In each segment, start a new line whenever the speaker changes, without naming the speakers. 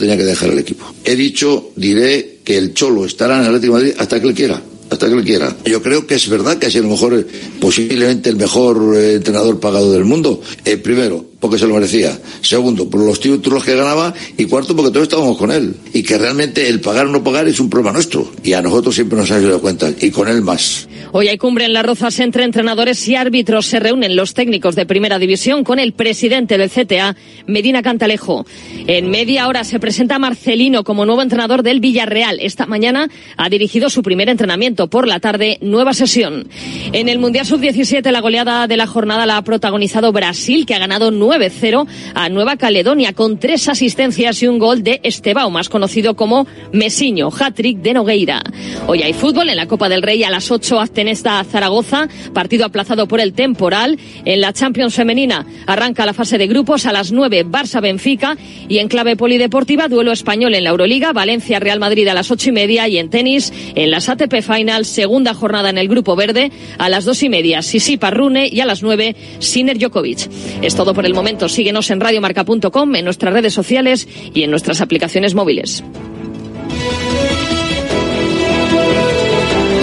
tenía que dejar el equipo. He dicho, diré que el Cholo estará en el Atlético de Madrid hasta que él quiera hasta que él quiera. Yo creo que es verdad que sido el mejor, posiblemente el mejor eh, entrenador pagado del mundo. Eh, primero, porque se lo merecía. Segundo, por los títulos que ganaba. Y cuarto, porque todos estábamos con él. Y que realmente el pagar o no pagar es un problema nuestro. Y a nosotros siempre nos ha dado cuenta. Y con él más.
Hoy hay cumbre en Las Rozas entre entrenadores y árbitros. Se reúnen los técnicos de Primera División con el presidente del CTA, Medina Cantalejo. En media hora se presenta Marcelino como nuevo entrenador del Villarreal. Esta mañana ha dirigido su primer entrenamiento. Por la tarde, nueva sesión. En el Mundial Sub-17, la goleada de la jornada la ha protagonizado Brasil, que ha ganado 9-0 a Nueva Caledonia con tres asistencias y un gol de Estebao, más conocido como Mesiño, hat-trick de Nogueira. Hoy hay fútbol en la Copa del Rey a las 8 Aztenesta Zaragoza, partido aplazado por el temporal. En la Champions femenina arranca la fase de grupos a las 9 Barça Benfica y en clave polideportiva duelo español en la Euroliga, Valencia Real Madrid a las ocho y media y en tenis en las ATP Finals, segunda jornada en el grupo verde a las dos y media Sisipa Rune y a las 9 Siner Djokovic. Es todo por el momento. Síguenos en radiomarca.com, en nuestras redes sociales y en nuestras aplicaciones móviles.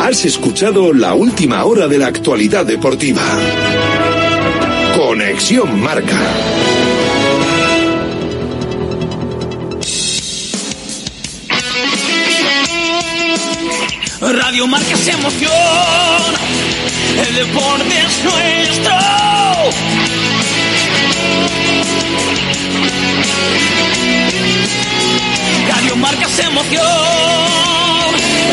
Has escuchado la última hora de la actualidad deportiva. Conexión Marca.
Radio Marca es emoción, el deporte es nuestro. Radio Marca es emoción,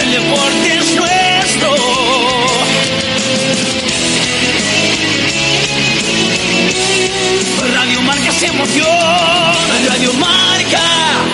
el deporte es nuestro. Radio Marca es emoción, Radio Marca.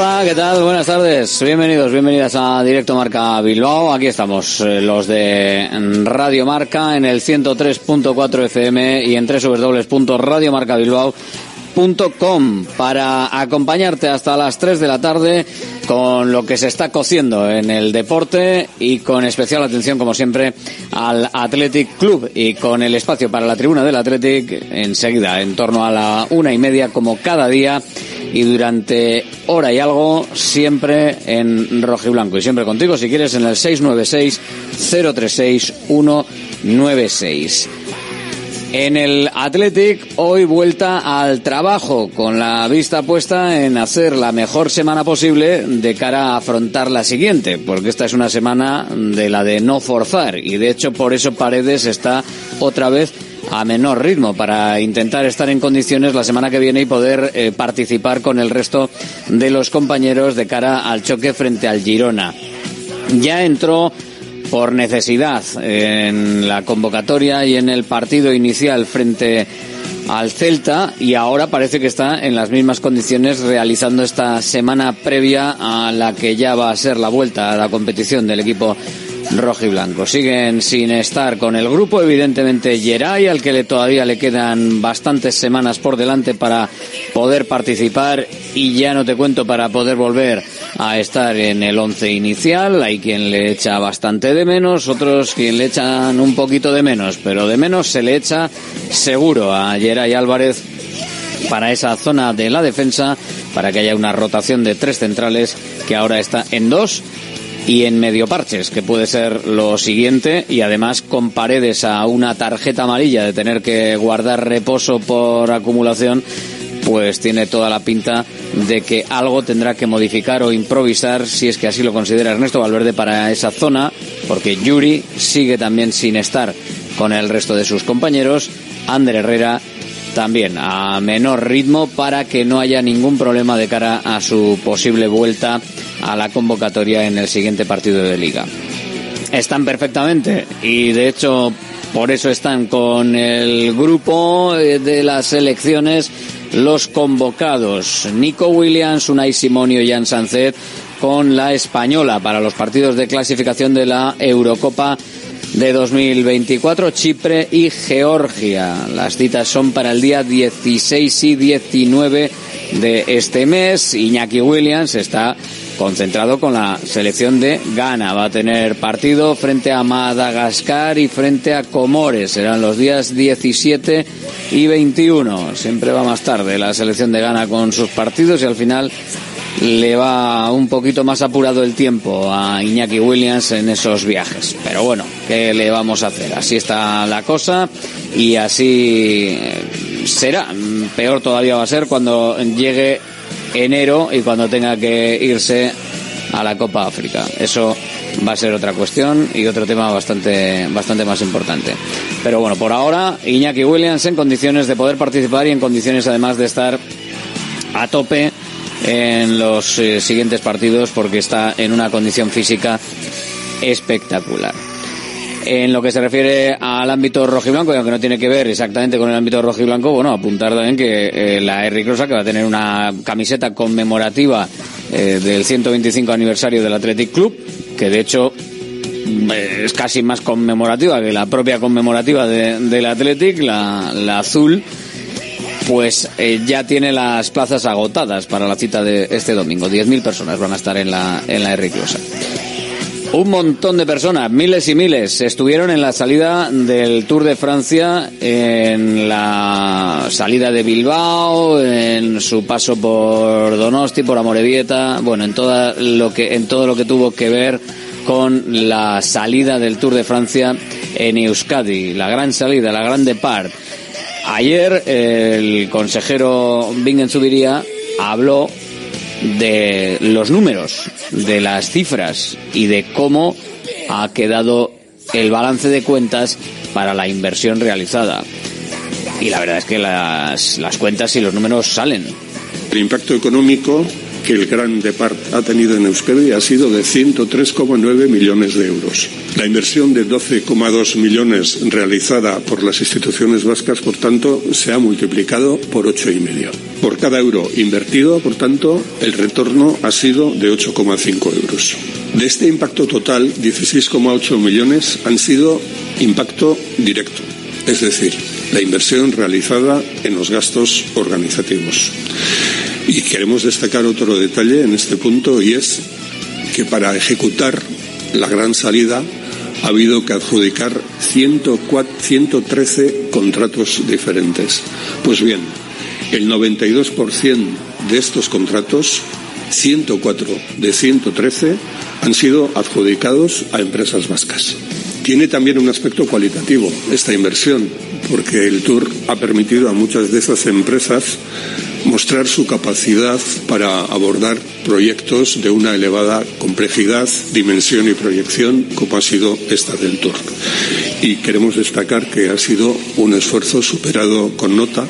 Hola, ¿qué tal? Buenas tardes. Bienvenidos, bienvenidas a Directo Marca Bilbao. Aquí estamos, eh, los de Radio Marca en el 103.4 FM y en www.radiomarcabilbao.com para acompañarte hasta las 3 de la tarde con lo que se está cociendo en el deporte y con especial atención, como siempre, al Athletic Club y con el espacio para la tribuna del Athletic enseguida, en torno a la una y media, como cada día y durante hora y algo, siempre en rojo y blanco. Y siempre contigo, si quieres, en el 696-036-196. En el Athletic, hoy vuelta al trabajo, con la vista puesta en hacer la mejor semana posible de cara a afrontar la siguiente, porque esta es una semana de la de no forzar, y de hecho por eso Paredes está otra vez a menor ritmo para intentar estar en condiciones la semana que viene y poder eh, participar con el resto de los compañeros de cara al choque frente al Girona. Ya entró por necesidad en la convocatoria y en el partido inicial frente al Celta y ahora parece que está en las mismas condiciones realizando esta semana previa a la que ya va a ser la vuelta a la competición del equipo rojo y blanco. Siguen sin estar con el grupo, evidentemente Geray, al que le, todavía le quedan bastantes semanas por delante para poder participar y ya no te cuento para poder volver a estar en el once inicial. Hay quien le echa bastante de menos, otros quien le echan un poquito de menos, pero de menos se le echa seguro a Geray Álvarez para esa zona de la defensa, para que haya una rotación de tres centrales que ahora está en dos y en medio parches, que puede ser lo siguiente, y además con paredes a una tarjeta amarilla de tener que guardar reposo por acumulación, pues tiene toda la pinta de que algo tendrá que modificar o improvisar, si es que así lo considera Ernesto Valverde, para esa zona, porque Yuri sigue también sin estar con el resto de sus compañeros. Ander Herrera también a menor ritmo para que no haya ningún problema de cara a su posible vuelta a la convocatoria en el siguiente partido de liga. Están perfectamente y de hecho por eso están con el grupo eh, de las elecciones los convocados Nico Williams, Unai Simonio y Jan Sancet con la española para los partidos de clasificación de la Eurocopa de 2024, Chipre y Georgia. Las citas son para el día 16 y 19 de este mes. Iñaki Williams está concentrado con la selección de Ghana. Va a tener partido frente a Madagascar y frente a Comores. Serán los días 17 y 21. Siempre va más tarde la selección de Ghana con sus partidos y al final le va un poquito más apurado el tiempo a Iñaki Williams en esos viajes. Pero bueno, ¿qué le vamos a hacer? Así está la cosa y así será. Peor todavía va a ser cuando llegue enero y cuando tenga que irse a la Copa África. Eso va a ser otra cuestión y otro tema bastante, bastante más importante. Pero bueno, por ahora, Iñaki Williams en condiciones de poder participar y en condiciones además de estar a tope en los eh, siguientes partidos porque está en una condición física espectacular. En lo que se refiere al ámbito rojiblanco, y aunque no tiene que ver exactamente con el ámbito rojiblanco, bueno, apuntar también que eh, la Eric Rosa, que va a tener una camiseta conmemorativa eh, del 125 aniversario del Athletic Club, que de hecho es casi más conmemorativa que la propia conmemorativa del Athletic, la, azul, pues eh, ya tiene las plazas agotadas para la cita de este domingo. 10.000 personas van a estar en la, en la Un montón de personas, miles y miles, estuvieron en la salida del Tour de Francia, en la salida de Bilbao, en su paso por Donosti, por Amorebieta, bueno, en todo lo que, en todo lo que tuvo que ver con la salida del Tour de Francia en Euskadi, la gran salida, la grande part. Ayer el consejero Bingen Subiría habló de los números, de las cifras y de cómo ha quedado el balance de cuentas para la inversión realizada. Y la verdad es que las, las cuentas y los números salen.
El impacto económico que el Gran Depart ha tenido en Euskadi ha sido de 103,9 millones de euros. La inversión de 12,2 millones realizada por las instituciones vascas, por tanto, se ha multiplicado por ocho y medio. Por cada euro invertido, por tanto, el retorno ha sido de 8,5 euros. De este impacto total, 16,8 millones han sido impacto directo, es decir, la inversión realizada en los gastos organizativos. Y queremos destacar otro detalle en este punto y es que para ejecutar la gran salida ha habido que adjudicar 113 contratos diferentes. Pues bien, el 92% de estos contratos, 104 de 113, han sido adjudicados a empresas vascas. Tiene también un aspecto cualitativo esta inversión, porque el Tour ha permitido a muchas de esas empresas mostrar su capacidad para abordar proyectos de una elevada complejidad, dimensión y proyección, como ha sido esta del Tour. Y queremos destacar que ha sido un esfuerzo superado con nota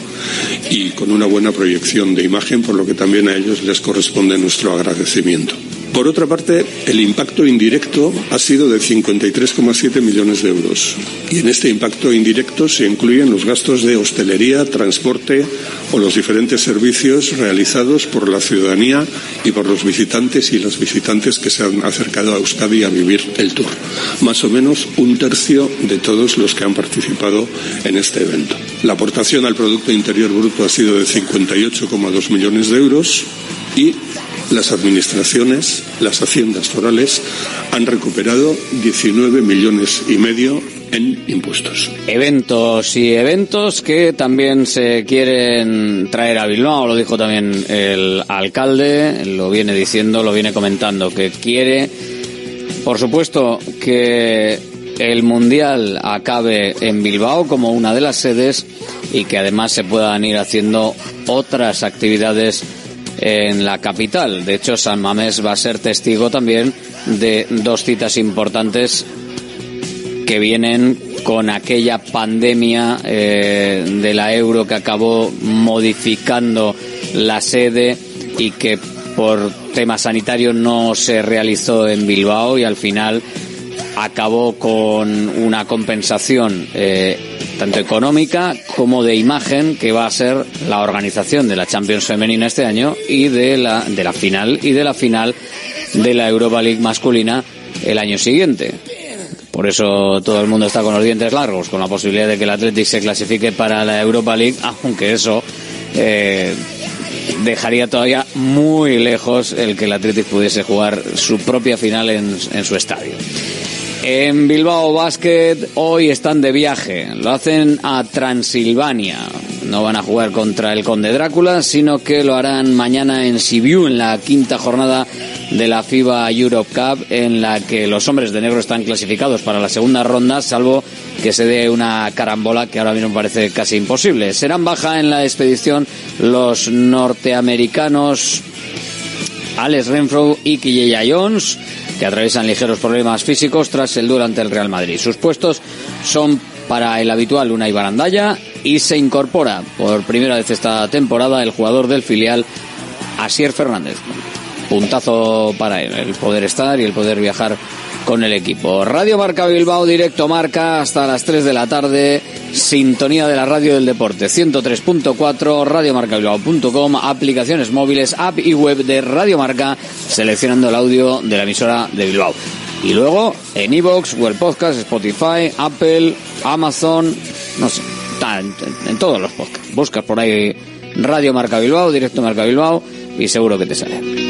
y con una buena proyección de imagen, por lo que también a ellos les corresponde nuestro agradecimiento. Por otra parte, el impacto indirecto ha sido de 53,7 millones de euros. Y en este impacto indirecto se incluyen los gastos de hostelería, transporte o los diferentes servicios realizados por la ciudadanía y por los visitantes y las visitantes que se han acercado a Euskadi a vivir el tour. Más o menos un tercio de todos los que han participado en este evento. La aportación al Producto Interior Bruto ha sido de 58,2 millones de euros y las administraciones, las haciendas forales, han recuperado 19 millones y medio en impuestos.
Eventos y eventos que también se quieren traer a Bilbao, lo dijo también el alcalde, lo viene diciendo, lo viene comentando, que quiere, por supuesto, que el Mundial acabe en Bilbao como una de las sedes y que además se puedan ir haciendo otras actividades en la capital. De hecho, San Mamés va a ser testigo también de dos citas importantes que vienen con aquella pandemia eh, de la euro que acabó modificando la sede y que por temas sanitarios no se realizó en Bilbao y al final acabó con una compensación eh, tanto económica como de imagen que va a ser la organización de la Champions femenina este año y de la de la final y de la final de la Europa League masculina el año siguiente. Por eso todo el mundo está con los dientes largos, con la posibilidad de que el Athletic se clasifique para la Europa League, aunque eso eh, dejaría todavía muy lejos el que el Athletic pudiese jugar su propia final en, en su estadio. En Bilbao Basket hoy están de viaje, lo hacen a Transilvania. No van a jugar contra el Conde Drácula, sino que lo harán mañana en Sibiu, en la quinta jornada de la FIBA Europe Cup, en la que los hombres de negro están clasificados para la segunda ronda, salvo que se dé una carambola que ahora mismo parece casi imposible. Serán baja en la expedición los norteamericanos Alex Renfro y Quilleya Jones, que atraviesan ligeros problemas físicos tras el duelo ante el Real Madrid. Sus puestos son para el habitual Unai Barandalla y se incorpora por primera vez esta temporada el jugador del filial Asier Fernández. Puntazo para él, el poder estar y el poder viajar con el equipo. Radio Marca Bilbao, directo Marca hasta las 3 de la tarde. Sintonía de la radio del deporte 103.4, radiomarcabilbao.com, aplicaciones móviles, app y web de Radio Marca, seleccionando el audio de la emisora de Bilbao. Y luego en iVoox, Google Podcast, Spotify, Apple, Amazon, no sé, en, en todos los podcasts. Buscas por ahí Radio Marca Bilbao, directo Marca Bilbao y seguro que te sale.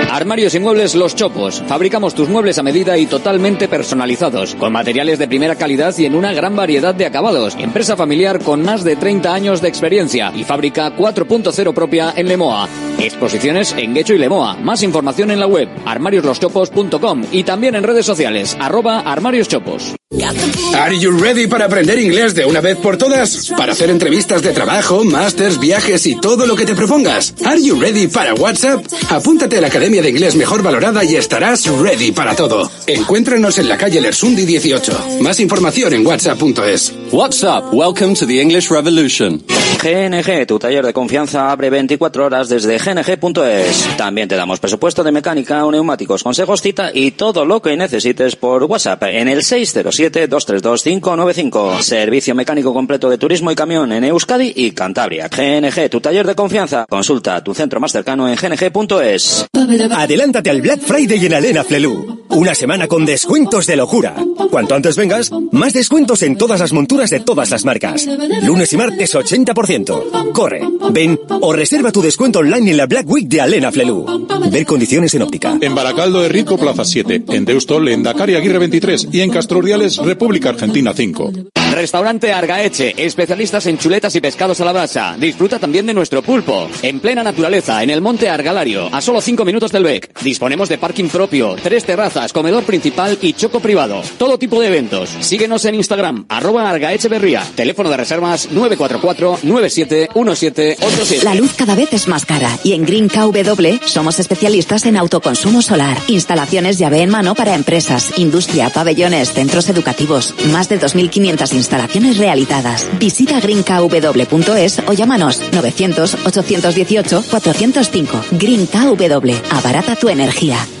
Armarios y muebles Los Chopos. Fabricamos tus muebles a medida y totalmente personalizados, con materiales de primera calidad y en una gran variedad de acabados. Empresa familiar con más de 30 años de experiencia y fábrica 4.0 propia en Lemoa. Exposiciones en Guecho y Lemoa. Más información en la web armarioslostopos.com y también en redes sociales arroba armarioschopos.
Are you ready para aprender inglés de una vez por todas? Para hacer entrevistas de trabajo, másters, viajes y todo lo que te propongas. Are you ready para WhatsApp? Apúntate a la Academia de Inglés Mejor Valorada y estarás ready para todo. Encuéntranos en la calle Lersundi 18. Más información en whatsapp.es.
WhatsApp, welcome to the English Revolution.
GNG, tu taller de confianza abre 24 horas desde gng.es. También te damos presupuesto de mecánica o neumáticos, consejos, cita y todo lo que necesites por WhatsApp en el 607-232-595. Servicio mecánico completo de turismo y camión en Euskadi y Cantabria. GNG, tu taller de confianza. Consulta tu centro más cercano en gng.es.
Adelántate al Black Friday en Alena Flelu. Una semana con descuentos de locura. Cuanto antes vengas, más descuentos en todas las monturas de todas las marcas. Lunes y martes 80%. Corre, ven o reserva tu descuento online en la Black Week de Alena Flelu. Ver condiciones en óptica.
En Baracaldo de Rico, Plaza 7. En Deustol, en Dakar y Aguirre 23. Y en Castroriales, República Argentina 5.
Restaurante Argaeche, especialistas en chuletas y pescados a la brasa. Disfruta también de nuestro pulpo. En plena naturaleza, en el monte Argalario, a solo 5 minutos del Disponemos de parking propio, tres terrazas comedor principal y choco privado. Todo tipo de eventos. Síguenos en Instagram, arroba Argaecheverría. Teléfono de reservas 944-971787.
La luz cada vez es más cara y en Green KW somos especialistas en autoconsumo solar. Instalaciones llave en mano para empresas, industria, pabellones, centros educativos. Más de 2.500 instalaciones realizadas. Visita greenkw.es o llámanos 900-818-405. Green KW. Abarata tu energía.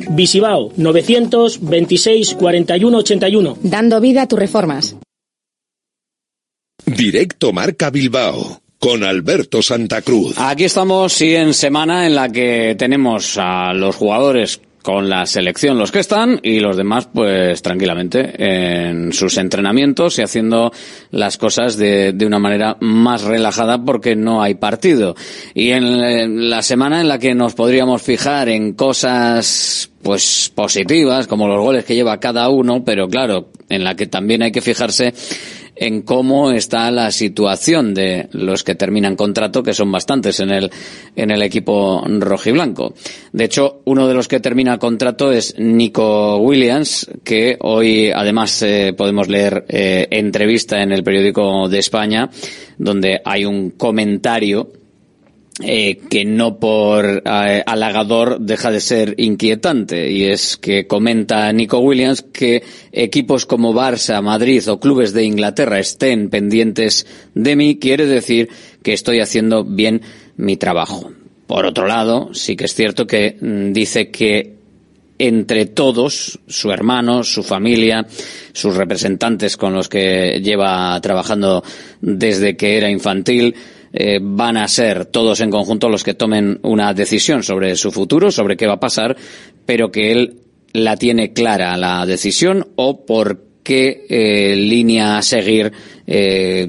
Visibao 926 41 81.
Dando vida a tus reformas.
Directo Marca Bilbao con Alberto Santa Cruz.
Aquí estamos, sí, en semana en la que tenemos a los jugadores con la selección los que están y los demás pues tranquilamente en sus entrenamientos y haciendo las cosas de, de una manera más relajada porque no hay partido. Y en la semana en la que nos podríamos fijar en cosas pues positivas como los goles que lleva cada uno, pero claro, en la que también hay que fijarse en cómo está la situación de los que terminan contrato, que son bastantes en el, en el equipo rojiblanco. De hecho, uno de los que termina contrato es Nico Williams, que hoy además eh, podemos leer eh, entrevista en el periódico de España, donde hay un comentario eh, que no por eh, halagador deja de ser inquietante y es que comenta Nico Williams que equipos como Barça, Madrid o clubes de Inglaterra estén pendientes de mí quiere decir que estoy haciendo bien mi trabajo. Por otro lado, sí que es cierto que mm, dice que entre todos, su hermano, su familia, sus representantes con los que lleva trabajando desde que era infantil, eh, van a ser todos en conjunto los que tomen una decisión sobre su futuro, sobre qué va a pasar, pero que él la tiene clara la decisión o por qué eh, línea a seguir eh,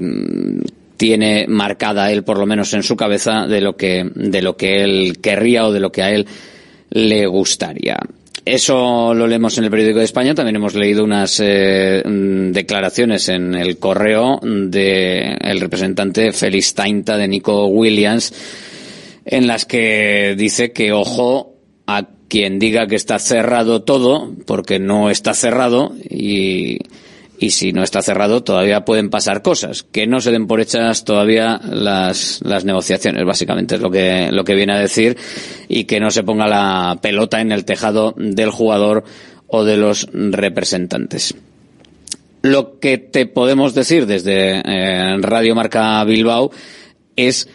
tiene marcada él por lo menos en su cabeza de lo que de lo que él querría o de lo que a él le gustaría. Eso lo leemos en el periódico de España. También hemos leído unas eh, mm, declaraciones en el correo del el representante Félix Tainta de Nico Williams, en las que dice que ojo a quien diga que está cerrado todo, porque no está cerrado y y si no está cerrado todavía pueden pasar cosas, que no se den por hechas todavía las, las negociaciones, básicamente es lo que, lo que viene a decir, y que no se ponga la pelota en el tejado del jugador o de los representantes. Lo que te podemos decir desde eh, Radio Marca Bilbao es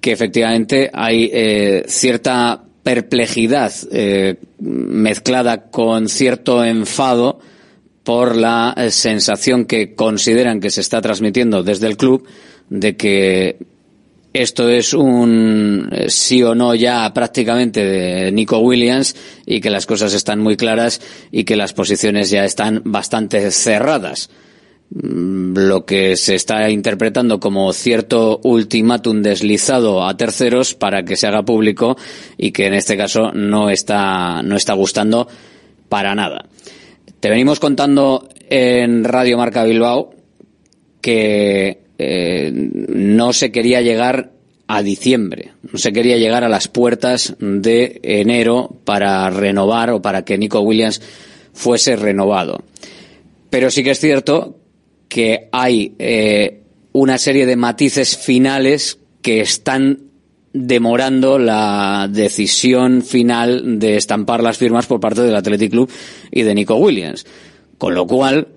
que efectivamente hay eh, cierta perplejidad eh, mezclada con cierto enfado por la eh, sensación que consideran que se está transmitiendo desde el club de que esto es un eh, sí o no ya prácticamente de Nico Williams y que las cosas están muy claras y que las posiciones ya están bastante cerradas. Mm, lo que se está interpretando como cierto ultimátum deslizado a terceros para que se haga público y que en este caso no está, no está gustando para nada. Te venimos contando en Radio Marca Bilbao que eh, no se quería llegar a diciembre, no se quería llegar a las puertas de enero para renovar o para que Nico Williams fuese renovado. Pero sí que es cierto que hay eh, una serie de matices finales que están demorando la decisión final de estampar las firmas por parte del Athletic Club y de Nico Williams. Con lo cual,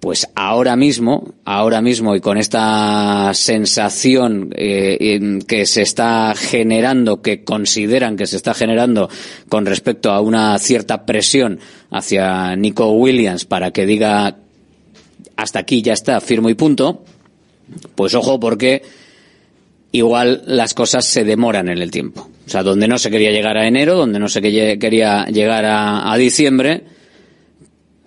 pues ahora mismo, ahora mismo y con esta sensación eh, que se está generando, que consideran que se está generando con respecto a una cierta presión hacia Nico Williams para que diga hasta aquí ya está, firmo y punto, pues ojo porque igual las cosas se demoran en el tiempo. O sea, donde no se quería llegar a enero, donde no se quería llegar a, diciembre,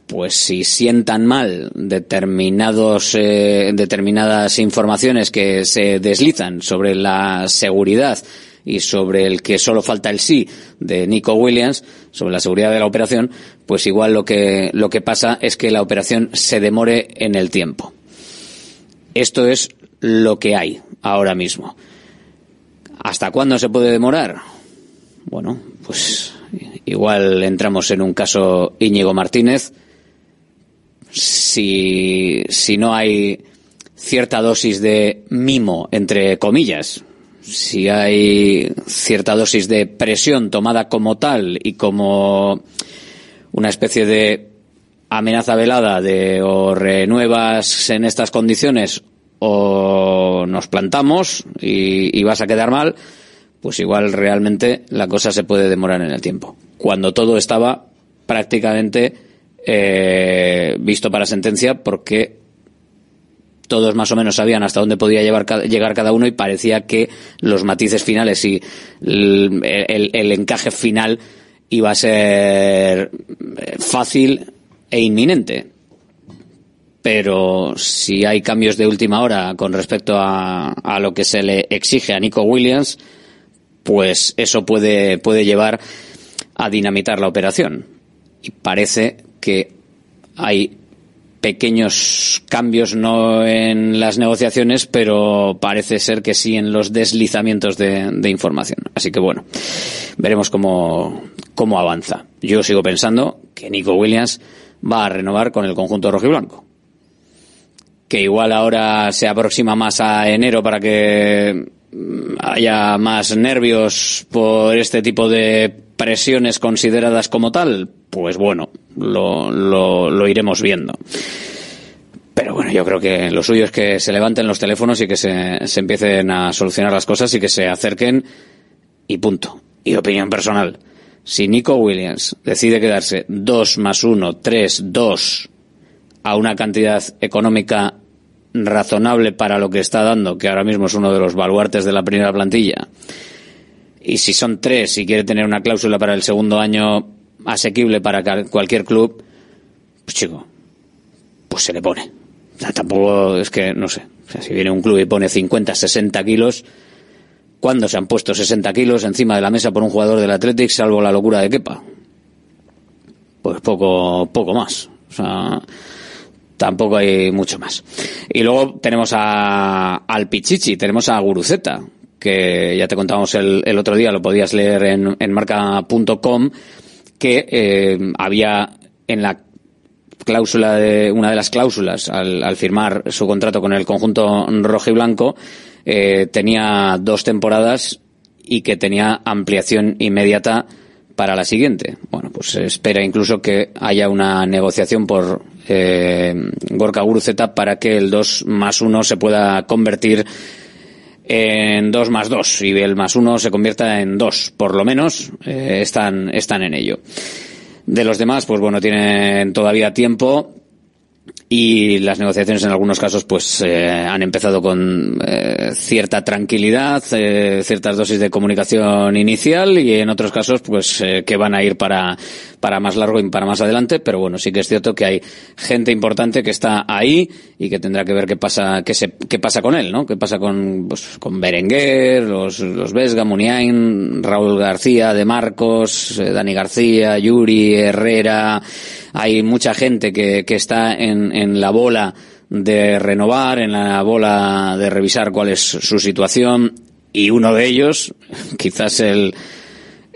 pues si sientan mal determinados eh, determinadas informaciones que se deslizan sobre la seguridad y sobre el que solo falta el sí de Nico Williams sobre la seguridad de la operación, pues igual lo que lo que pasa es que la operación se demore en el tiempo. Esto es lo que hay ahora mismo. ¿Hasta cuándo se puede demorar? Bueno, pues igual entramos en un caso Íñigo Martínez si, si no hay cierta dosis de mimo, entre comillas, si hay cierta dosis de presión tomada como tal y como una especie de amenaza velada de o renuevas en estas condiciones o nos plantamos y, vas a quedar mal, pues igual realmente la cosa se puede demorar en el tiempo. Cuando todo estaba prácticamente eh, visto para sentencia porque todos más o menos sabían hasta dónde podía llevar, llegar cada uno y parecía que los matices finales y el, encaje final iba a ser fácil e inminente. Pero si hay cambios de última hora con respecto a, a, lo que se le exige a Nico Williams, pues eso puede, puede llevar a dinamitar la operación. Y parece que hay pequeños cambios no en las negociaciones, pero parece ser que sí en los deslizamientos de, de información. Así que bueno, veremos cómo, cómo avanza. Yo sigo pensando que Nico Williams va a renovar con el conjunto rojiblanco. Que igual ahora se aproxima más a enero para que haya más nervios por este tipo de presiones consideradas como tal, pues bueno, lo, iremos viendo. Pero bueno, yo creo que lo suyo es que se levanten los teléfonos y que se, se empiecen a solucionar las cosas y que se acerquen y punto. Y opinión personal. Si Nico Williams decide quedarse 2 más 1, 3, 2 a una cantidad económica razonable para lo que está dando, que ahora mismo es uno de los baluartes de la primera plantilla, y si son tres y quiere tener una cláusula para el segundo año asequible para cualquier club, pues chico, pues se le pone. Tampoco es que, no sé, o sea, si viene un club y pone 50, 60 kilos, ¿cuándo se han puesto 60 kilos encima de la mesa por un jugador del Athletic, salvo la locura de Kepa? Pues poco, poco más. O sea, tampoco hay mucho más. Y luego tenemos a, al Pichichi, tenemos a Guruceta, que ya te contábamos el, el otro día, lo podías leer en, en marca.com, que eh, había en la cláusula de una de las cláusulas al, al firmar su contrato con el conjunto rojo y blanco eh, tenía dos temporadas y que tenía ampliación inmediata para la siguiente. Bueno, pues se espera incluso que haya una negociación por eh, Gorka Guruceta para que el 2 más 1 se pueda convertir en 2 más 2 y el más 1 se convierta en 2. Por lo menos eh, están, están en ello. De los demás, pues bueno, tienen todavía tiempo y las negociaciones en algunos casos pues eh, han empezado con eh, cierta tranquilidad, eh, ciertas dosis de comunicación inicial y en otros casos pues eh, que van a ir para para más largo y para más adelante, pero bueno, sí que es cierto que hay gente importante que está ahí y que tendrá que ver qué pasa qué se qué pasa con él, ¿no? Qué pasa con pues con Berenguer, los los Vesga, Muniain, Raúl García, De Marcos, Dani García, Yuri, Herrera, hay mucha gente que, que está en, en la bola de renovar, en la bola de revisar cuál es su situación y uno de ellos, quizás el,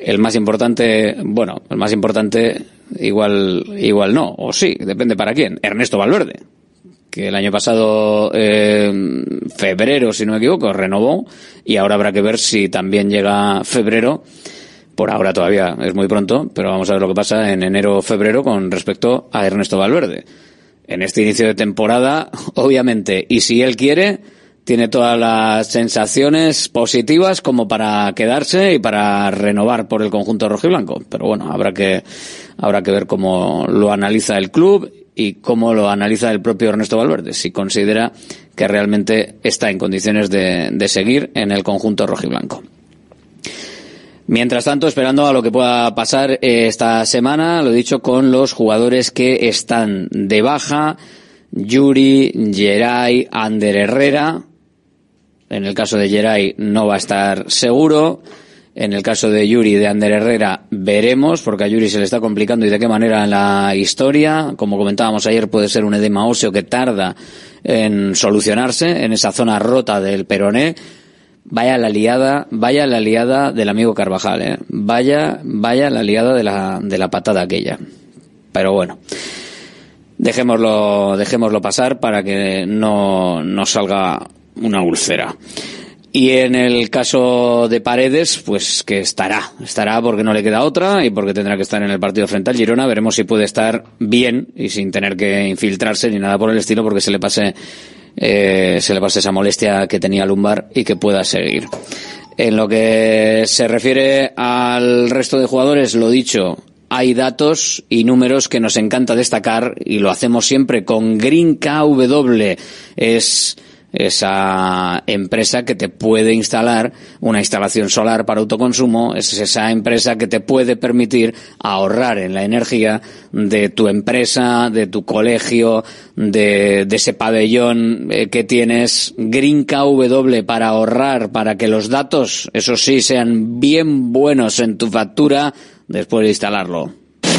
el más importante, bueno, el más importante igual, igual no, o sí, depende para quién, Ernesto Valverde, que el año pasado, eh, febrero, si no me equivoco, renovó y ahora habrá que ver si también llega febrero por ahora todavía es muy pronto, pero vamos a ver lo que pasa en enero o febrero con respecto a Ernesto Valverde. En este inicio de temporada, obviamente, y si él quiere, tiene todas las sensaciones positivas como para quedarse y para renovar por el conjunto rojiblanco. Pero bueno, habrá que, habrá que ver cómo lo analiza el club y cómo lo analiza el propio Ernesto Valverde, si considera que realmente está en condiciones de, de seguir en el conjunto rojiblanco. Mientras tanto, esperando a lo que pueda pasar eh, esta semana, lo dicho, con los jugadores que están de baja, Yuri, Geray, Ander Herrera. En el caso de Geray no va a estar seguro. En el caso de Yuri de Ander Herrera veremos, porque a Yuri se le está complicando y de qué manera la historia. Como comentábamos ayer, puede ser un edema óseo que tarda en solucionarse en esa zona rota del peroné Vaya la liada, vaya la liada del amigo Carvajal, ¿eh? Vaya, vaya la liada de la, de la patada aquella. Pero bueno, dejémoslo, dejémoslo pasar para que no, no salga una úlcera. Y en el caso de Paredes, pues que estará, estará porque no le queda otra y porque tendrá que estar en el partido frente al Girona. Veremos si puede estar bien y sin tener que infiltrarse ni nada por el estilo porque se le pase eh, se le pase esa molestia que tenía Lumbar y que pueda seguir. En lo que se refiere al resto de jugadores, lo dicho, hay datos y números que nos encanta destacar y lo hacemos siempre con Green KW. Es esa empresa que te puede instalar una instalación solar para autoconsumo, es esa empresa que te puede permitir ahorrar en la energía de tu empresa, de tu colegio, de, ese pabellón eh, que tienes Green KW para ahorrar, para que los datos, eso sí, sean bien buenos en tu factura después de instalarlo.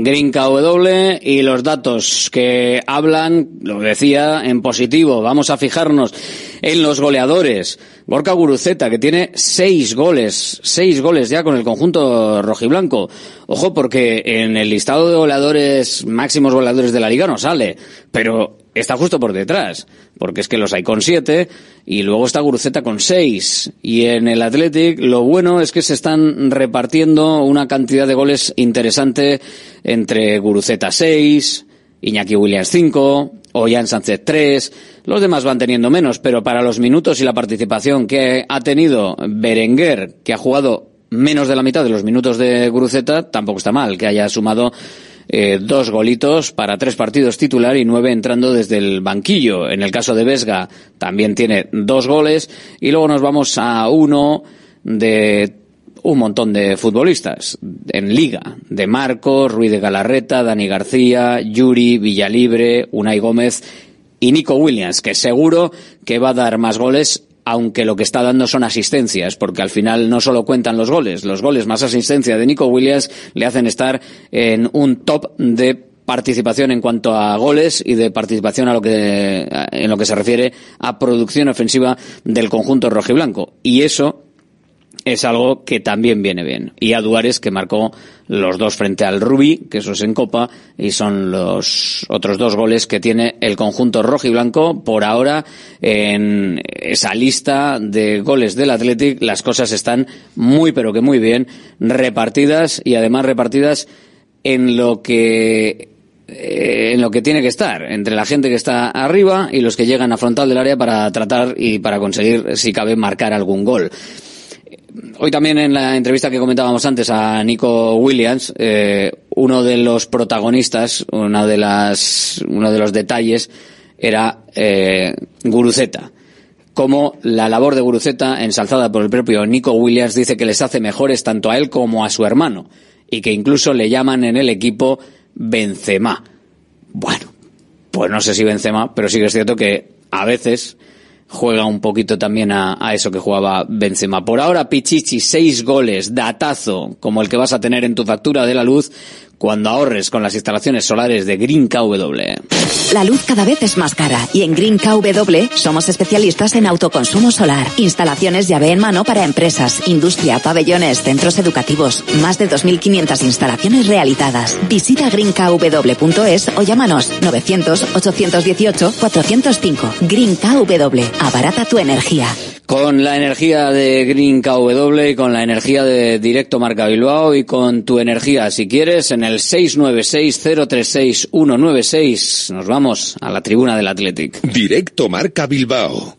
Green KW y los datos que hablan, lo decía, en positivo. Vamos a fijarnos en los goleadores. Gorka Guruceta, que tiene seis goles, seis goles ya con el conjunto rojiblanco. Ojo, porque en el listado de goleadores, máximos goleadores de la liga no sale, pero está justo por detrás, porque es que los hay con siete y luego está Guruceta con seis. Y en el Athletic lo bueno es que se están repartiendo una cantidad de goles interesante entre Guruceta seis, Iñaki Williams cinco, Ollán Sánchez 3, los demás van teniendo menos, pero para los minutos y la participación que ha tenido Berenguer, que ha jugado menos de la mitad de los minutos de Gruceta, tampoco está mal que haya sumado eh, dos golitos para tres partidos titular y nueve entrando desde el banquillo. En el caso de Vesga también tiene dos goles y luego nos vamos a uno de un montón de futbolistas en liga, de Marcos, Ruiz de Galarreta, Dani García, Yuri, Villalibre, Unai Gómez y Nico Williams, que seguro que va a dar más goles aunque lo que está dando son asistencias, porque al final no solo cuentan los goles, los goles más asistencia de Nico Williams le hacen estar en un top de participación en cuanto a goles y de participación a lo que en lo que se refiere a producción ofensiva del conjunto rojiblanco. Y eso es algo que también viene bien. Y a Duárez, que marcó los dos frente al Rubí, que eso es en Copa, y son los otros dos goles que tiene el conjunto rojo y blanco. Por ahora, en esa lista de goles del Athletic, las cosas están muy, pero que muy bien repartidas y además repartidas en lo que eh, en lo que tiene que estar, entre la gente que está arriba y los que llegan a frontal del área para tratar y para conseguir, si cabe, marcar algún gol. Hoy también en la entrevista que comentábamos antes a Nico Williams, eh, uno de los protagonistas, una de las, uno de los detalles era eh, Guruceta. Como la labor de Guruceta, ensalzada por el propio Nico Williams, dice que les hace mejores tanto a él como a su hermano y que incluso le llaman en el equipo Benzema. Bueno, pues no sé si Benzema, pero sí que es cierto que a veces juega un poquito también a, eso que jugaba Benzema. Por ahora, Pichichi, seis goles, datazo, como el que vas a tener en tu factura de la luz, cuando ahorres con las instalaciones solares de Green KW.
La luz cada vez es más cara y en Green KW somos especialistas en autoconsumo solar, instalaciones llave en mano para empresas, industria, pabellones, centros educativos, más de 2.500 instalaciones realizadas. Visita greenkw.es o llámanos 900 818 405. Green KW, abarata tu energía.
Con la energía de Green KW y con la energía de Directo Marca Bilbao y con tu energía, si quieres, en el 696-036-196 nos vamos a la tribuna del Athletic.
Directo Marca Bilbao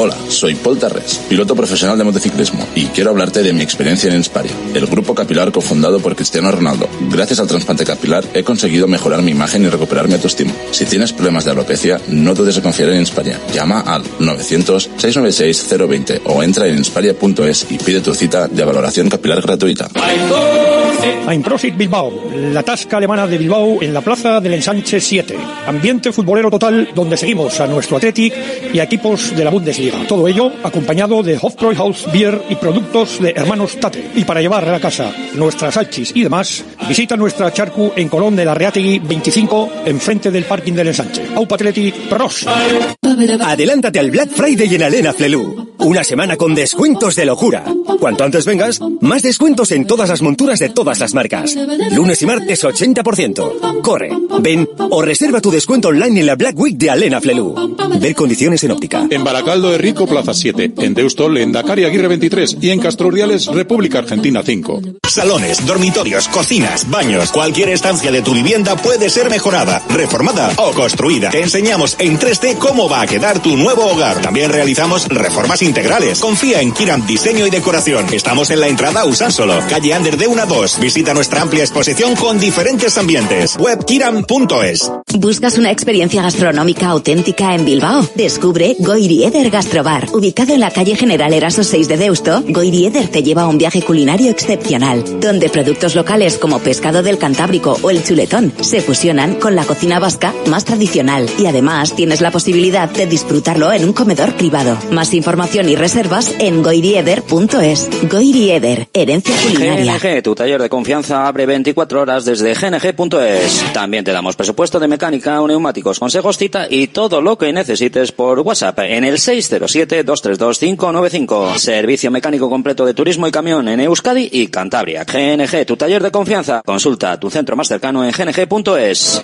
Hola, soy Paul Tarres, piloto profesional de motociclismo, y quiero hablarte de mi experiencia en Inspire, el grupo capilar cofundado por Cristiano Ronaldo. Gracias al trasplante capilar he conseguido mejorar mi imagen y recuperar mi autoestima. Si tienes problemas de alopecia, no dudes en confiar en Inspire. Llama al 900-696-020 o entra en inspire.es y pide tu cita de valoración capilar gratuita.
Prosit Bilbao, la tasca alemana de Bilbao en la plaza del Ensanche 7. Ambiente futbolero total donde seguimos a nuestro Athletic y a equipos de la Bundesliga. Todo ello acompañado de Hofbräuhaus Beer y productos de hermanos Tate. Y para llevar a casa nuestras salchis y demás, visita nuestra charcu en Colón de la Reategui 25, enfrente del parking del ensanche. Aupa Athletic Pros.
Adelántate al Black Friday en Alena Flelu. Una semana con descuentos de locura. Cuanto antes vengas, más descuentos en todas las monturas de todas las marcas. Lunes y martes 80%. Corre, ven o reserva tu descuento online en la Black Week de Alena Flelu. Ver condiciones en óptica.
En Baracaldo de Rico, Plaza 7. En Deustol, en Dakar y Aguirre 23. Y en Castro Urdiales, República Argentina 5.
Salones, dormitorios, cocinas, baños, cualquier estancia de tu vivienda puede ser mejorada, reformada o construida. Te enseñamos en 3D cómo va a quedar tu nuevo hogar. También realizamos reformas integrales. Confía en Kiram Diseño y Decoración. Estamos en la entrada Usánsolo, calle Ander de 1 a 2. Visita nuestra amplia exposición con diferentes ambientes. Webkiram.es.
¿Buscas una experiencia gastronómica auténtica en Bilbao? Descubre Goirieder Gastrobar. Ubicado en la calle General Eraso 6 de Deusto, Goirieder te lleva a un viaje culinario excepcional, donde productos locales como pescado del Cantábrico o el chuletón se fusionan con la cocina vasca más tradicional y además tienes la posibilidad de disfrutarlo en un comedor privado. Más información y reservas en goirieder.es. Goirieder, herencia culinaria.
GNG, tu taller de confianza abre 24 horas desde gng.es. También te damos presupuesto de mecánica, neumáticos, consejos, cita y todo lo que necesites por WhatsApp en el 607-232-595. Servicio mecánico completo de turismo y camión en Euskadi y Cantabria. GNG, tu taller de confianza. Consulta tu centro más cercano en gng.es.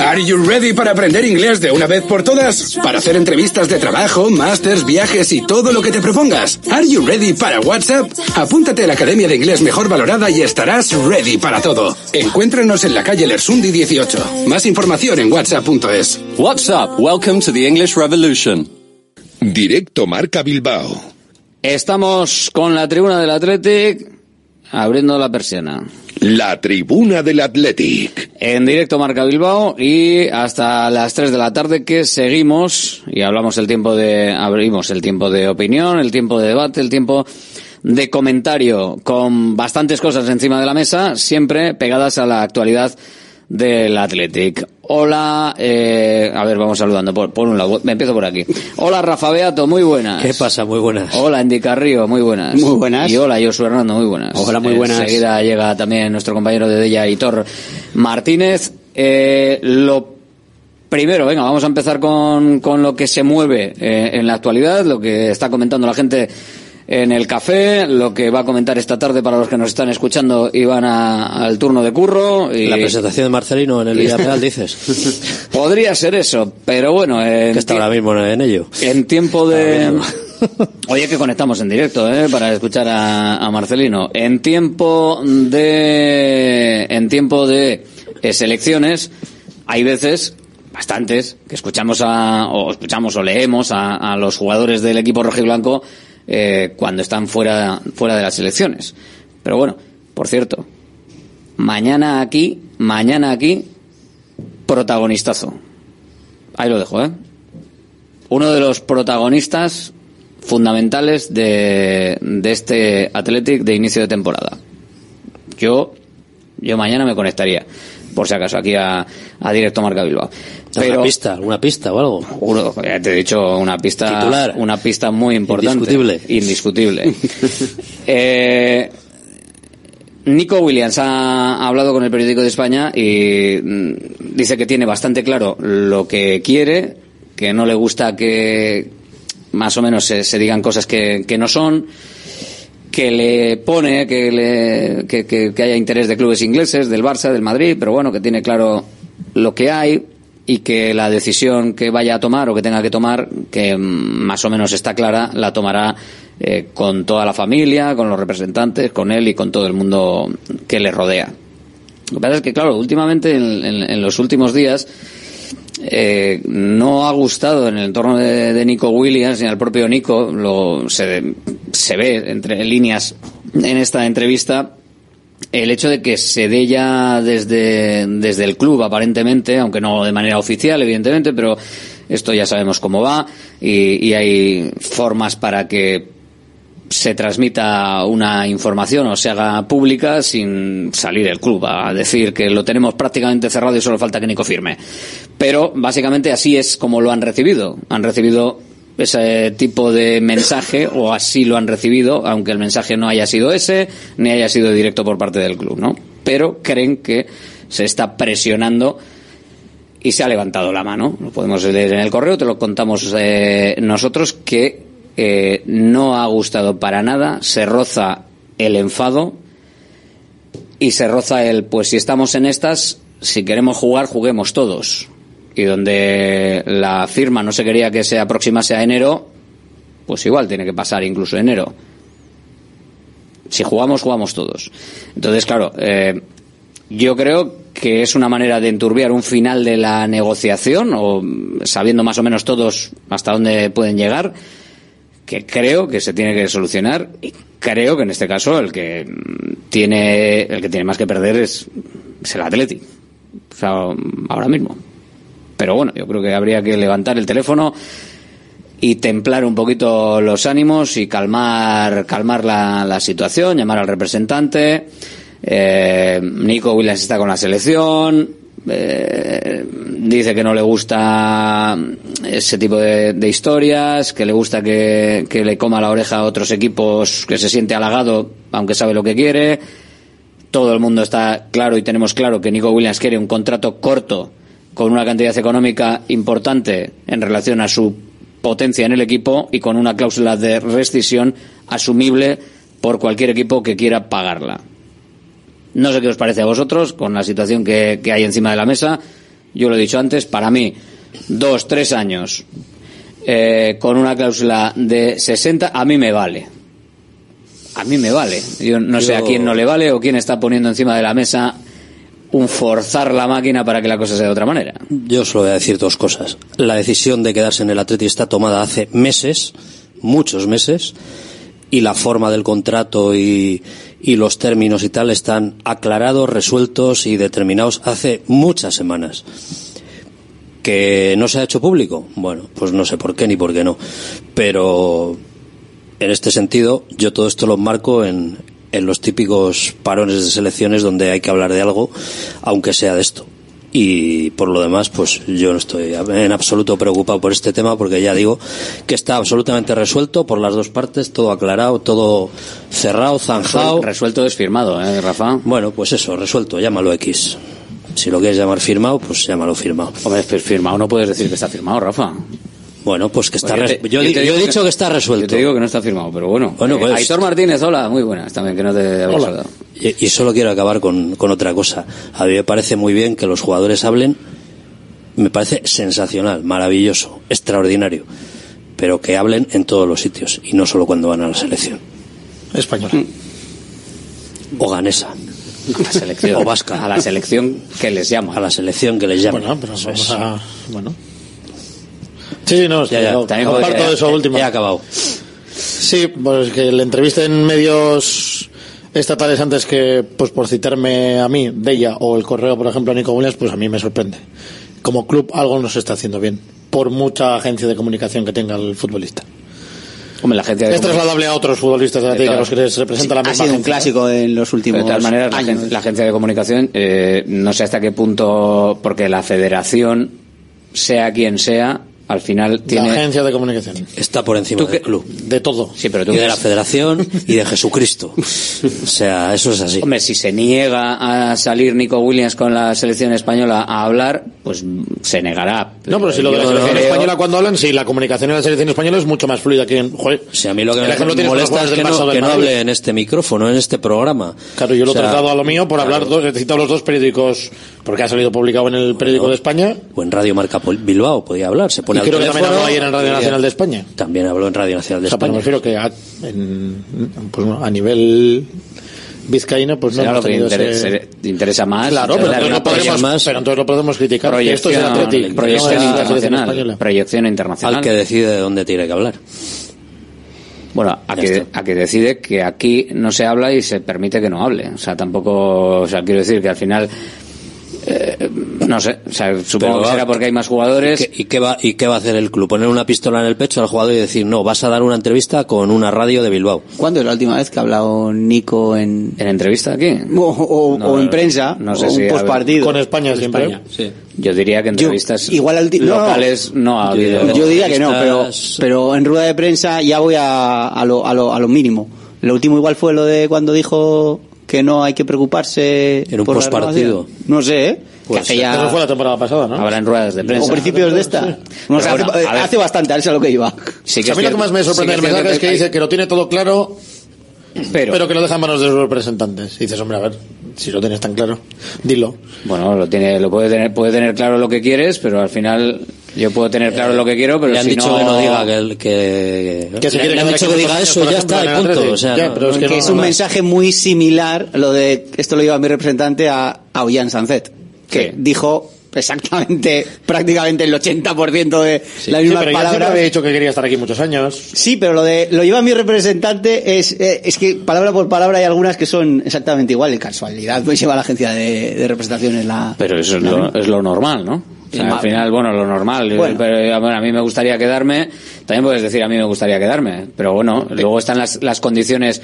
Are you ready para aprender inglés de una vez por todas? Para hacer entrevistas de trabajo, másters, viajes y todo lo que te propongas. Are you ready para WhatsApp? Apúntate a la Academia de Inglés Mejor Valorada y estarás ready para todo. Encuéntranos en la calle Lersundi 18. Más información en whatsapp.es.
WhatsApp, welcome to the English Revolution.
Directo Marca Bilbao.
Estamos con la tribuna del Athletic abriendo la persiana.
La tribuna del Athletic.
En directo Marca Bilbao y hasta las 3 de la tarde que seguimos y hablamos el tiempo de abrimos el tiempo de opinión, el tiempo de debate, el tiempo de comentario con bastantes cosas encima de la mesa, siempre pegadas a la actualidad del Athletic. Hola, eh, a ver, vamos saludando por, por, un lado. Me empiezo por aquí. Hola, Rafa Beato, muy buenas.
¿Qué pasa? Muy buenas.
Hola, Andy Carrillo, muy buenas.
Muy buenas.
Y hola, Josu Hernando, muy buenas.
Hola, muy buenas.
Enseguida llega también nuestro compañero de Della, Hitor Martínez. Eh, lo primero, venga, vamos a empezar con, con lo que se mueve eh, en la actualidad, lo que está comentando la gente en el café, lo que va a comentar esta tarde para los que nos están escuchando y van a, al turno de curro. Y...
La presentación de Marcelino en el Villarreal, dices.
Podría ser eso, pero bueno. En
que está ahora mismo en ello.
En tiempo de. Oye, que conectamos en directo, ¿eh? Para escuchar a, a Marcelino. En tiempo de. En tiempo de eh, selecciones, hay veces bastantes que escuchamos a, o escuchamos o leemos a, a los jugadores del equipo rojiblanco eh, cuando están fuera, fuera de las elecciones. Pero bueno, por cierto, mañana aquí, mañana aquí, protagonistazo. Ahí lo dejo, ¿eh? Uno de los protagonistas fundamentales de, de este Athletic de inicio de temporada. Yo, yo mañana me conectaría, por si acaso, aquí a, a Directo Marca Bilbao.
Pero, ¿Una pista? ¿Alguna pista o algo?
Te he dicho, una pista.
Titular.
Una pista muy importante.
Indiscutible.
Indiscutible. eh, Nico Williams ha hablado con el periódico de España y mm, dice que tiene bastante claro lo que quiere, que no le gusta que más o menos se, se digan cosas que, que no son, que le pone que, le, que, que- haya interés de clubes ingleses, del Barça, del Madrid, pero bueno, que tiene claro lo que hay y que la decisión que vaya a tomar o que tenga que tomar, que más o menos está clara, la tomará eh, con toda la familia, con los representantes, con él y con todo el mundo que le rodea. Lo que pasa es que, claro, últimamente, en, en- en los últimos días, eh, no ha gustado en el entorno de, Nico Williams ni al propio Nico, lo, se, se ve entre líneas en esta entrevista, el hecho de que se dé ya desde, desde el club, aparentemente, aunque no de manera oficial, evidentemente, pero esto ya sabemos cómo va y hay formas para que se transmita una información o se haga pública sin salir el club a decir que lo tenemos prácticamente cerrado y solo falta que Nico firme. Pero básicamente así es como lo han recibido. Han recibido ese tipo de mensaje o así lo han recibido, aunque el mensaje no haya sido ese ni haya sido directo por parte del club, ¿no? Pero creen que se está presionando y se ha levantado la mano. Lo podemos leer en el correo, te lo contamos eh, nosotros, que eh, no ha gustado para nada, se roza el enfado y se roza el, pues si estamos en estas, si queremos jugar, juguemos todos. Y donde la firma no se quería que se aproximase a enero, pues igual tiene que pasar incluso enero. Si jugamos, jugamos todos. Entonces, claro, eh, yo creo que es una manera de enturbiar un final de la negociación, o sabiendo más o menos todos hasta dónde pueden llegar, que creo que se tiene que solucionar y creo que en este caso el que tiene el que tiene más que perder es, es el Atleti. O sea, ahora mismo. Pero bueno, yo creo que habría que levantar el teléfono y templar un poquito los ánimos y calmar calmar la, la situación, llamar al representante. Eh, Nico Williams está con la selección. Eh, dice que no le gusta ese tipo de, de historias, que le gusta que, que le coma la oreja a otros equipos, que se siente halagado, aunque sabe lo que quiere. Todo el mundo está claro y tenemos claro que Nico Williams quiere un contrato corto con una cantidad económica importante en relación a su potencia en el equipo y con una cláusula de rescisión asumible por cualquier equipo que quiera pagarla. No sé qué os parece a vosotros con la situación que, que hay encima de la mesa. Yo lo he dicho antes, para mí, dos, tres años eh, con una cláusula de 60, a mí me vale. A mí me vale. Yo no sé a quién no le vale o quién está poniendo encima de la mesa un forzar la máquina para que la cosa sea de otra manera.
Yo solo voy a decir dos cosas. La decisión de quedarse en el Atleti está tomada hace meses, muchos meses, y la forma del contrato y, y los términos y tal están aclarados, resueltos y determinados hace muchas semanas. ¿Que no se ha hecho público? Bueno, pues no sé por qué ni por qué no. Pero en este sentido, yo todo esto lo marco en, en los típicos parones de selecciones donde hay que hablar de algo, aunque sea de esto. Y por lo demás, pues yo no estoy en absoluto preocupado por este tema porque ya digo que está absolutamente resuelto por las dos partes, todo aclarado, todo cerrado, zanjado.
Resuelto es firmado, ¿eh, Rafa?
Bueno, pues eso, resuelto, llámalo X. Si lo quieres llamar firmado, pues llámalo firmado.
Hombre, pues firmado no puedes decir que está firmado, Rafa.
Bueno, pues que está
Pues te-
yo, he dicho que está resuelto.
Yo te digo que no está firmado, pero bueno.
Bueno,
Eh,
pues-
Aitor Martínez, hola, muy buenas también, que no te había
Hola.
saludado.
Y, y solo quiero acabar con, con otra cosa. A mí me parece muy bien que los jugadores hablen. Me parece sensacional, maravilloso, extraordinario. Pero que hablen en todos los sitios y no solo cuando van a la selección.
Española.
O ganesa.
A la selección.
O vasca.
A la selección que les llama.
A la selección que les llama.
Bueno, pero
Eso
vamos
es.
a. Bueno. Sí, sí, no,
Ya, ya,
no, comparto eso último.
He acabado.
Sí, pues que le entrevista en medios estatales antes que, pues por citarme a mí, de ella, o el correo, por ejemplo, a Nico Williams, pues a mí me sorprende. Como club algo no se está haciendo bien, por mucha agencia de comunicación que tenga el futbolista.
Hombre, la agencia de
Es trasladable a otros futbolistas de la
De
a los que les representa la
Ha
misma
sido un clásico en los últimos
de todas maneras, la,
años.
agen- la agencia de comunicación, eh, no sé hasta qué punto, porque la federación, sea quien sea, al final tiene...
La agencia de comunicación.
Está por encima del club.
De todo.
Sí, pero tú
y de la federación y de Jesucristo. O sea, eso es así.
Hombre, si se niega a salir Nico Williams con la selección española a hablar, pues se negará.
No, pero si lo de la selección
creo-
española cuando hablan, sí, la comunicación en la selección española es mucho más fluida que en... Joder,
Si a mí lo que me molesta es que no, que hable en este micrófono, en este programa.
Claro, yo lo
O sea,
he tratado a lo mío por
claro.
hablar dos, he citado los dos periódicos, porque ha salido publicado en el periódico de España,
O en Radio Marca Bilbao podía hablar. Se pone
y
al
creo que también habló ayer en Radio Nacional de España.
También habló en Radio Nacional de
O sea, pero me
España.
refiero que a, en- pues, a nivel vizcaíno, pues no
será lo que
tenido
interesa,
ese-
te interesa más.
Claro, pero entonces, no podemos,
proyección-
pero entonces lo podemos criticar. que esto es el
proyección, proyección
no es
internacional. Proyección internacional.
Al que decide de dónde tiene que hablar.
Bueno, a que, a que decide que aquí no se habla y se permite que no hable. O sea, tampoco, o sea, quiero decir que al final, no sé, o sea, supongo
Pero,
que será porque hay más jugadores.
¿Y qué, y qué va, ¿Y qué va a hacer el club? ¿Poner una pistola en el pecho al jugador y decir, no, vas a dar una entrevista con una radio de Bilbao?
¿Cuándo es la última vez que ha hablado Nico en,
¿En entrevista aquí?
o, o-
No,
o en prensa?
no sé
o
si
un postpartido.
Con España siempre.
España, sí.
Yo diría que entrevistas
igual al ti- no,
locales no, ha habido.
Yo diría que no, pero, pero en rueda de prensa ya voy a, a, lo, a, lo, a lo mínimo. Lo último igual fue lo de cuando dijo que no hay que preocuparse
En un
por
postpartido.
No sé, ¿eh?
Pues,
que hace ya-
Eso fue la temporada pasada, ¿no?
Habrá en ruedas de prensa.
o principios de esta. No,
bueno,
hace, bastante, a eso es a lo que iba.
Sí
a mí lo que más me sorprende
sí
del
que
mensaje es que
hay-
dice que lo tiene todo claro,
pero,
pero que lo deja en manos de sus representantes. Y dices, hombre, a ver, si lo tienes tan claro, dilo.
Bueno, lo tiene, lo puede tener, puede tener claro lo que quieres, pero al final yo puedo tener claro lo que quiero, pero
le han
si
dicho
no,
que no diga que, que,
Que se
le, han dicho que diga eso ya
ejemplo,
está,
el
punto. O sea,
Ya,
no-
pero es que no-
es un
no-
mensaje muy similar, lo de, esto lo lleva mi representante a, a Ollán Sanzet, que dijo exactamente, prácticamente el 80% de
Sí,
las
sí, pero yo dicho que quería estar aquí muchos años.
Sí, pero lo de lo lleva mi representante es, eh, es que palabra por palabra hay algunas que son exactamente igual. De casualidad, pues lleva la agencia de, de representaciones la.
Pero eso es lo, es lo normal, ¿no? O sea,
Sí,
al final, bueno, lo normal.
Bueno.
Pero, eh, bueno, a mí me gustaría quedarme. También puedes decir a mí me gustaría quedarme. Pero bueno, luego están las, las condiciones.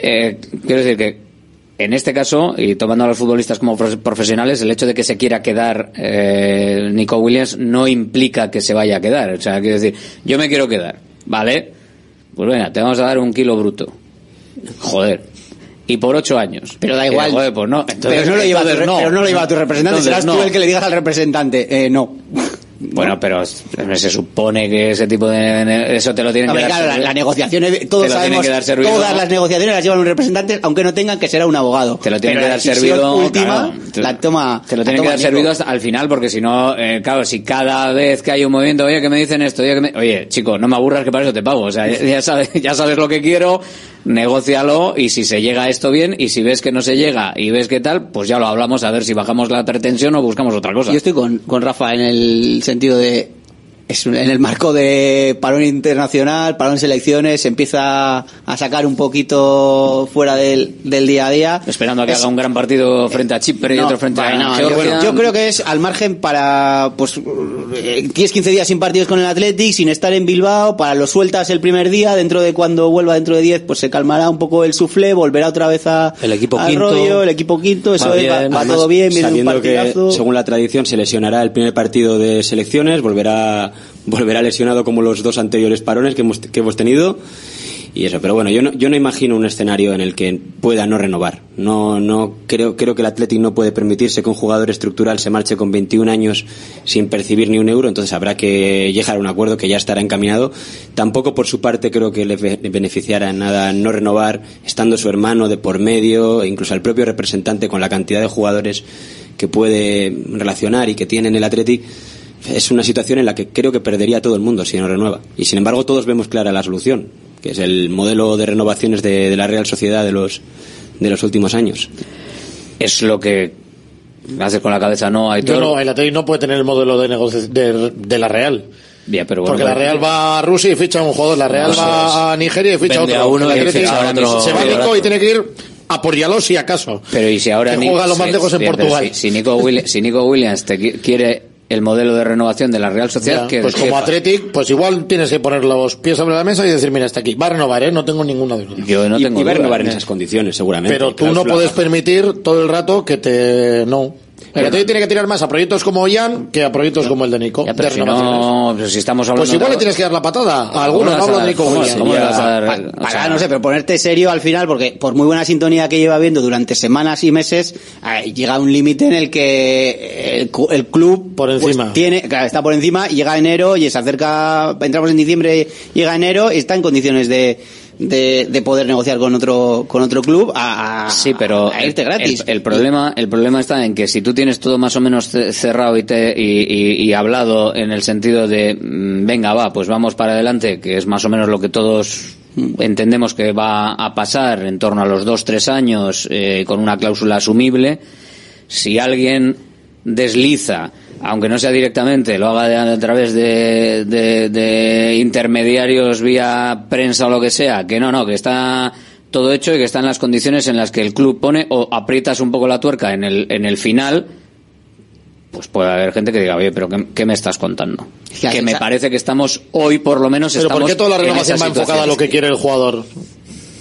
Eh, quiero decir que en este caso, y tomando a los futbolistas como profesionales, el hecho de que se quiera quedar eh, Nico Williams no implica que se vaya a quedar. O sea, quiero decir, yo me quiero quedar, ¿vale? Pues venga, te vamos a dar un kilo bruto. Joder. Y por ocho años.
Pero da
Eh,
igual.
joder, pues no. Entonces-
pero, no lo lleva tu,
entonces
re-
no.
pero no lo lleva tu representante.
Entonces
Serás tú
no.
el que le digas al representante. Eh, no.
Bueno, pero se supone que ese tipo de... Eso te lo tienen
Hombre,
que dar
claro, la,
servido.
la eh, todos sabemos,
que dar servido.
todas las negociaciones las llevan un representante, aunque no tengan que ser un abogado.
Te lo tienen
Pero
que dar servido...
última
claro, te-
la toma.
Te lo tienen que dar
Nico.
servido hasta al final, porque si no, eh, claro, si cada vez que hay un movimiento, oye, que me dicen esto, oye, que me... Oye, chico, no me aburras que para eso te pago. O sea, ya- sabes, ya sabes lo que quiero, negócialo y si se llega a esto bien y si ves que no se llega y ves que tal, pues ya lo hablamos a ver si bajamos la pretensión o buscamos otra cosa.
Yo estoy con, con Rafa en el sentido de. Es un- en el marco de parón internacional, parón selecciones, se empieza a sacar un poquito fuera del, del día a día.
Esperando a que
Es-
haga un gran partido frente a Chipre y
No,
otro frente a
yo,
Georgia.
yo creo que es al margen para, pues, eh, tienes 15 días sin partidos con el Athletic, sin estar en Bilbao, para lo sueltas el primer día, dentro de cuando vuelva dentro de 10, pues se calmará un poco el suflé, volverá otra vez a,
El equipo
al
que hemos tenido y eso, pero bueno, yo no, yo no imagino un escenario en el que pueda no renovar. No, no creo, creo que el Athletic no puede permitirse que un jugador estructural se marche con 21 años sin percibir ni un euro, entonces habrá que llegar a un acuerdo que ya estará encaminado. Tampoco por su parte creo que le be- le beneficiara en nada no renovar, estando su hermano de por medio, e incluso al propio representante con la cantidad de jugadores que puede relacionar y que tiene en el Athletic. Es una situación en la que creo que perdería todo el mundo si no renueva. Y sin embargo todos vemos clara la solución, que es el modelo de renovaciones de, de la Real Sociedad de los, de los últimos años.
Es lo que haces con la cabeza, no, hay
Yo no, el Athletic no puede tener el modelo de negocio de, de la Real.
Ya, pero bueno,
Porque la Real va a Rusia y ficha a un jugador, la Real va a Nigeria y ficha a otro.
a uno
El
y
Athletic
ficha a otro
Se va a. Nico y tiene que ir a por Yalo si acaso.
Pero y si ahora
Que juega lo más lejos en
bien,
Portugal.
Si, si Nico Willi- si Nico Williams te qui- quiere el modelo de renovación de la Real Sociedad,
Ya,
que
pues como Athletic, pues igual tienes que poner los pies sobre la mesa y decir, mira, está aquí. Va a renovar, ¿eh? No tengo ninguna duda.
yo no
Y-
tengo
y va a renovar en esas condiciones, seguramente.
Pero tú no puedes permitir todo el rato que te... No. El Atlético tiene que tirar más a proyectos como Ian que a proyectos como el de Nico.
Ya, pero
de
si no, pero si estamos hablando
Pues igual
de-
le tienes que dar la patada a
¿Cómo
algunos, no hablo de? Nico
¿Cómo-
Williams.
para, no sé, pero ponerte serio al final, porque por muy buena sintonía que lleva viendo durante semanas y meses, eh, llega un límite en el que el, el club
Por
pues, tiene, claro, está por encima, llega enero y se acerca, entramos en diciembre, llega enero y está en condiciones de, de, de poder negociar con otro, con otro club a, a-
Sí, pero
a irte gratis.
El, el problema, el problema está en que si tú tienes todo más o menos ce- cerrado y, te- y, y- y hablado en el sentido de, mm, venga, va, pues vamos para adelante, que es más o menos lo que todos entendemos que va a pasar en torno a los dos, tres años, eh, con una cláusula asumible, si alguien desliza, aunque no sea directamente, lo haga de- a través de, de- de intermediarios vía prensa o lo que sea, que no, no, que está todo hecho y que está en las condiciones en las que el club pone o aprietas un poco la tuerca en el, en el final, pues puede haber gente que diga, oye, pero ¿qué, qué me estás contando?
que
me parece que estamos hoy, por lo menos,
Pero
estamos
¿por qué toda la
en
renovación va enfocada a lo que quiere el jugador?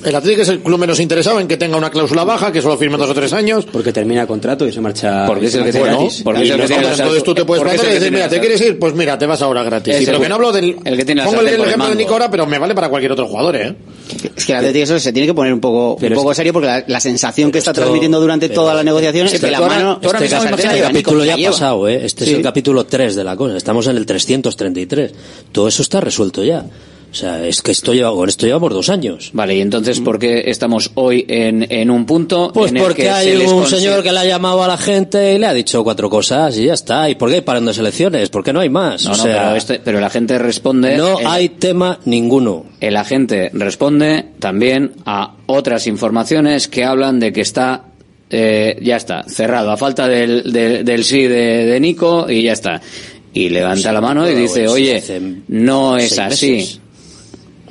El Atlético es el club menos interesado en que tenga una cláusula baja, que solo firme dos o tres años.
Porque termina contrato y se marcha.
Porque es
se
el que
gratis.
porque
Y
es el que
no,
tiene
entonces, tú te puedes
es el
plantar y decir, mira, ¿te quieres ir? Pues mira, te vas ahora gratis.
Es
Y pero
el-
que no hablo del...
el que tiene la
pongo el,
el
ejemplo de
mango.
Nico ahora, pero me vale para cualquier otro jugador, ¿eh?
Es que el Atlético eso se tiene que poner un poco, un poco
es-
serio porque la, la sensación que está
esto-
transmitiendo durante toda la negociación
Sí,
es que
pero
la mano este la
el capítulo
se
ya pasado, ¿eh? Este
Sí.
es el capítulo 3 de la cosa. Estamos en el 333. Todo eso está resuelto ya. O sea, es que esto lleva, con esto llevamos dos años.
Vale, y entonces, ¿por qué estamos hoy en, en un punto?
Pues
en el
porque
que
hay
se les
un señor que le ha llamado a la gente y le ha dicho cuatro cosas y ya está. ¿Y por qué hay parando de elecciones? ¿Por qué no hay más?
No,
o
no,
sea,
pero, este- pero la gente responde.
no
el-
hay tema ninguno.
El agente responde también a otras informaciones que hablan de que está, eh, ya está, cerrado, a falta del, del, del sí de, de Nico y ya está. Y levanta la mano y dice, oye, no es así.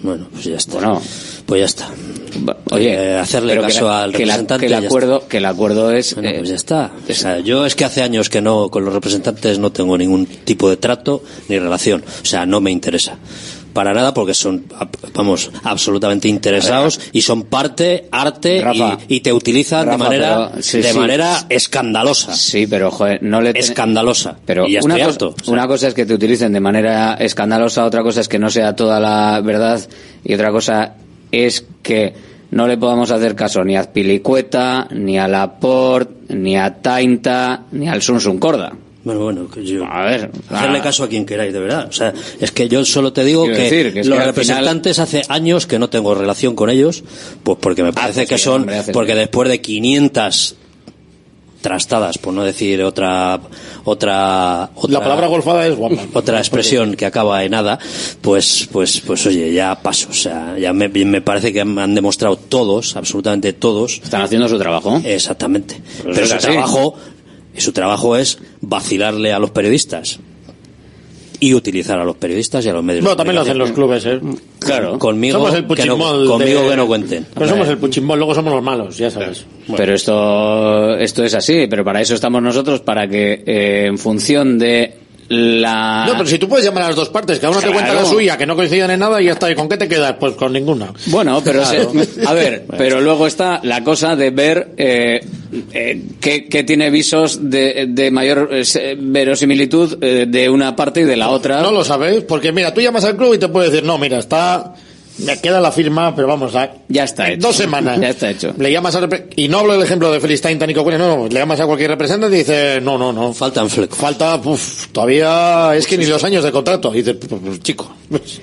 Bueno, pues ya está.
Bueno,
Pues ya está.
oye,
Eh, hacerle
pero que
caso
la-
al
que la-
representante
que el
está.
acuerdo, que el acuerdo es,
Bueno,
eh,
pues ya está. O sea, yo es que hace años que no, con los representantes no tengo ningún tipo de trato ni relación. O sea, no me interesa. Para nada porque son, vamos, absolutamente interesados y son parte, arte
Rafa,
y, y te utilizan de manera,
pero- sí,
de
sí.
manera escandalosa.
Sí, pero joder, no le ten-
Escandalosa.
Pero
Y ya
una,
estoy
cosa,
harto. O sea,
una cosa es que te utilicen de manera escandalosa, otra cosa es que no sea toda la verdad y otra cosa es que no le podamos hacer caso ni a Azpilicueta, ni a Laporte, ni a Tainta, ni al Sunsun Corda.
Bueno, bueno, que yo.
A ver,
Hacerle
ah,
caso a quien queráis, de verdad. O sea, es que yo solo te digo que,
decir, que es
los
que
representantes hace años que no tengo relación con ellos, pues porque me parece
Haces
que son,
hombre,
porque
bien.
después de 500 trastadas, por no decir otra, otra, otra
La palabra golfada es guapa.
otra expresión que acaba en nada, pues, pues, pues oye, ya paso. O sea, ya me, me parece que han demostrado todos, absolutamente todos.
Están haciendo su trabajo.
Exactamente.
Pues
Pero
es
su
así.
Su trabajo es vacilarle a los periodistas y utilizar a los periodistas y a los medios.
Bueno, también lo hacen los clubes, ¿eh?
Claro.
Conmigo,
Somos el
que no, conmigo
de-
que no cuenten.
Pero somos el puchimbol, luego somos los malos, ya sabes.
Pero esto, esto es así, pero para eso estamos nosotros, para que eh, en función de la...
No, pero si tú puedes llamar a las dos partes, cada uno te cuenta la
Claro.
suya, que no coinciden en nada y ya está. ¿Y con qué te quedas? Pues con ninguna.
Bueno, pero
Claro.
se- a ver, pero luego está la cosa de ver eh, eh, qué, qué tiene visos de, de mayor eh, verosimilitud eh, de una parte y de la otra.
No lo sabes, porque mira, tú llamas al club y te puede decir, no, mira, está... Me queda la firma, pero vamos, a...
Ya está hecho.
Dos semanas.
Ya está hecho.
Le llamas repre- Y no hablo del ejemplo de Feliz Time, Nico Cuellar, no, no, le llamas a cualquier representante y dice, no, no, no.
Faltan flecos.
Falta, uf, todavía es que ni los años de contrato. Y dices, pues, chico, pues,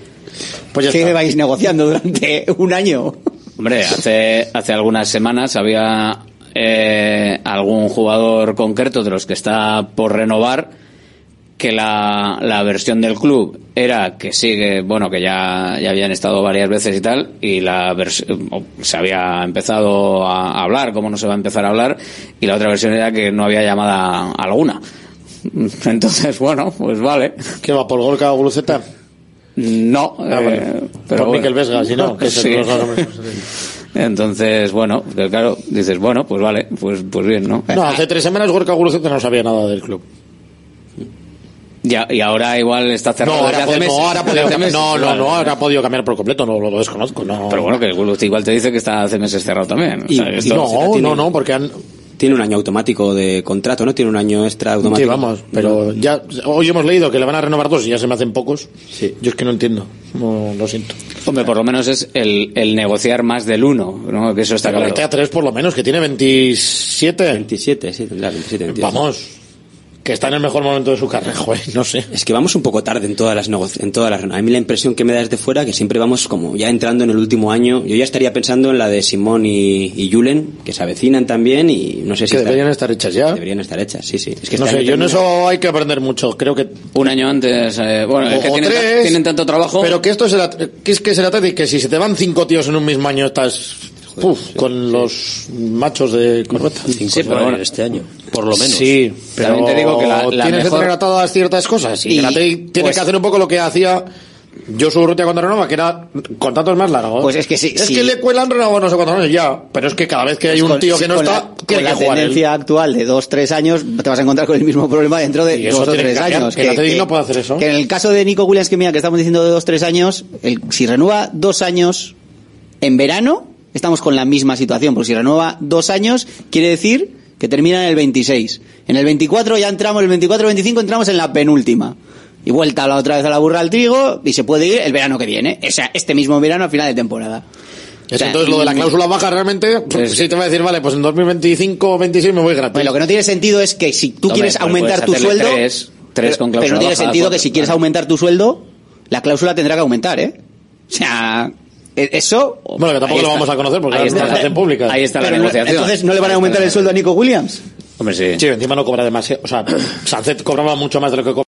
pues ya
¿Qué
está.
vais negociando durante un año?
Hombre, hace, hace algunas semanas había eh, algún jugador concreto de los que está por renovar que la, la versión del club era que sigue, bueno, que ya, ya habían estado varias veces y tal, y la vers- o se había empezado a hablar, como no se va a empezar a hablar, y la otra versión era que no había llamada alguna. Entonces, bueno, pues vale.
¿Qué va, por Golka o Guluceta?
No,
Ah, vale.
eh,
Por
bueno.
Miquel Vesga, si no, que es el.
Entonces, bueno, que claro, dices, bueno, pues vale, pues, pues bien, ¿no?
No, hace tres semanas Gorka Guruceta no sabía nada del club.
Ya, y ahora igual está cerrado
No, ahora,
meses.
no, ahora podido,
meses,
no, no, no, ahora ha podido cambiar por completo, no lo desconozco, no.
Pero bueno, que el igual te dice que está hace meses cerrado también. O
Y-
sea,
y
esto-
no, no, no, porque han,
Tiene un año automático de contrato, ¿no? Tiene un año extra automático.
Sí, vamos, pero ya hoy hemos leído que le van a renovar dos y ya se me hacen pocos.
Sí.
Yo es que no entiendo, no, lo siento.
Hombre, por lo menos es el, el negociar más del uno, ¿no? Que eso está
Pero
claro.
a tres por lo menos, que tiene 27.
27, sí, tendrá 27, 28.
Vamos, que está en el mejor momento de su carrera, joder, no sé.
Es que vamos un poco tarde en todas las en todas las A mí la impresión que me da desde fuera que siempre vamos como ya entrando en el último año. Yo ya estaría pensando en la de Simón y, y Julen, que se avecinan también y no sé si
Que
está-
deberían estar hechas ya.
deberían estar hechas, sí, sí. Es que
No
este
sé, yo en eso hay que aprender mucho. Creo que
Un año antes, eh, bueno, es que
o
tienen,
tres,
tienen tanto trabajo.
Pero que esto es el, que es que es el Athletic, que si se te van cinco tíos en un mismo año estás con los machos de corbata.
Cinco
Sí, pero bueno.
este año, por lo menos.
Sí, pero
También te digo que la- la
tienes
mejor-
que tener atadas ciertas cosas y,
Y,
el Athletic tiene
pues-
que hacer un poco lo que hacía Josu Urrutia cuando renovaba, que era contratos más largos.
Pues es que sí,
Es
sí.
que le cuelan renovado no sé cuántos años ya, pero es que cada vez que hay
Pues
un tío que no está,
la,
tiene
con
que
la
jugar él.
tendencia actual de dos, tres años, te vas a encontrar con el mismo problema dentro de dos o
que
tres
cambiar,
años.
que el Athletic no puede hacer eso.
Que en el caso de Nico Williams, que mira, que estamos diciendo de dos, tres años, el- si renueva dos años en verano, estamos con la misma situación, porque si renueva dos años, quiere decir que termina en el 26. En el 24 ya entramos, el 24-25 entramos en la penúltima. Y vuelta a la otra vez a la burra al trigo y se puede ir el verano que viene. O sea, este mismo verano a final de temporada.
Es
O sea,
entonces lo de la
mm,
cláusula baja realmente, pues, sí te va a decir, vale, pues en 2025 o 26 me voy gratis.
Pues lo que no tiene sentido es que si tú quieres
pues
aumentar tu
puedes hacerle
sueldo,
tres, tres
pero,
con
pero
cláusula
no tiene
baja,
sentido que
cuatro,
si quieres aumentar tu sueldo, la cláusula tendrá que aumentar, ¿eh? O sea, eso.
Bueno, que tampoco lo vamos a conocer porque
Ahí está.
se hacen públicas.
Ahí está la
Pero
negociación.
entonces no le van a aumentar el sueldo a Nico Williams.
Hombre, sí.
Sí, encima no cobra demasiado. O sea, Sancet cobraba mucho más de lo que cobra.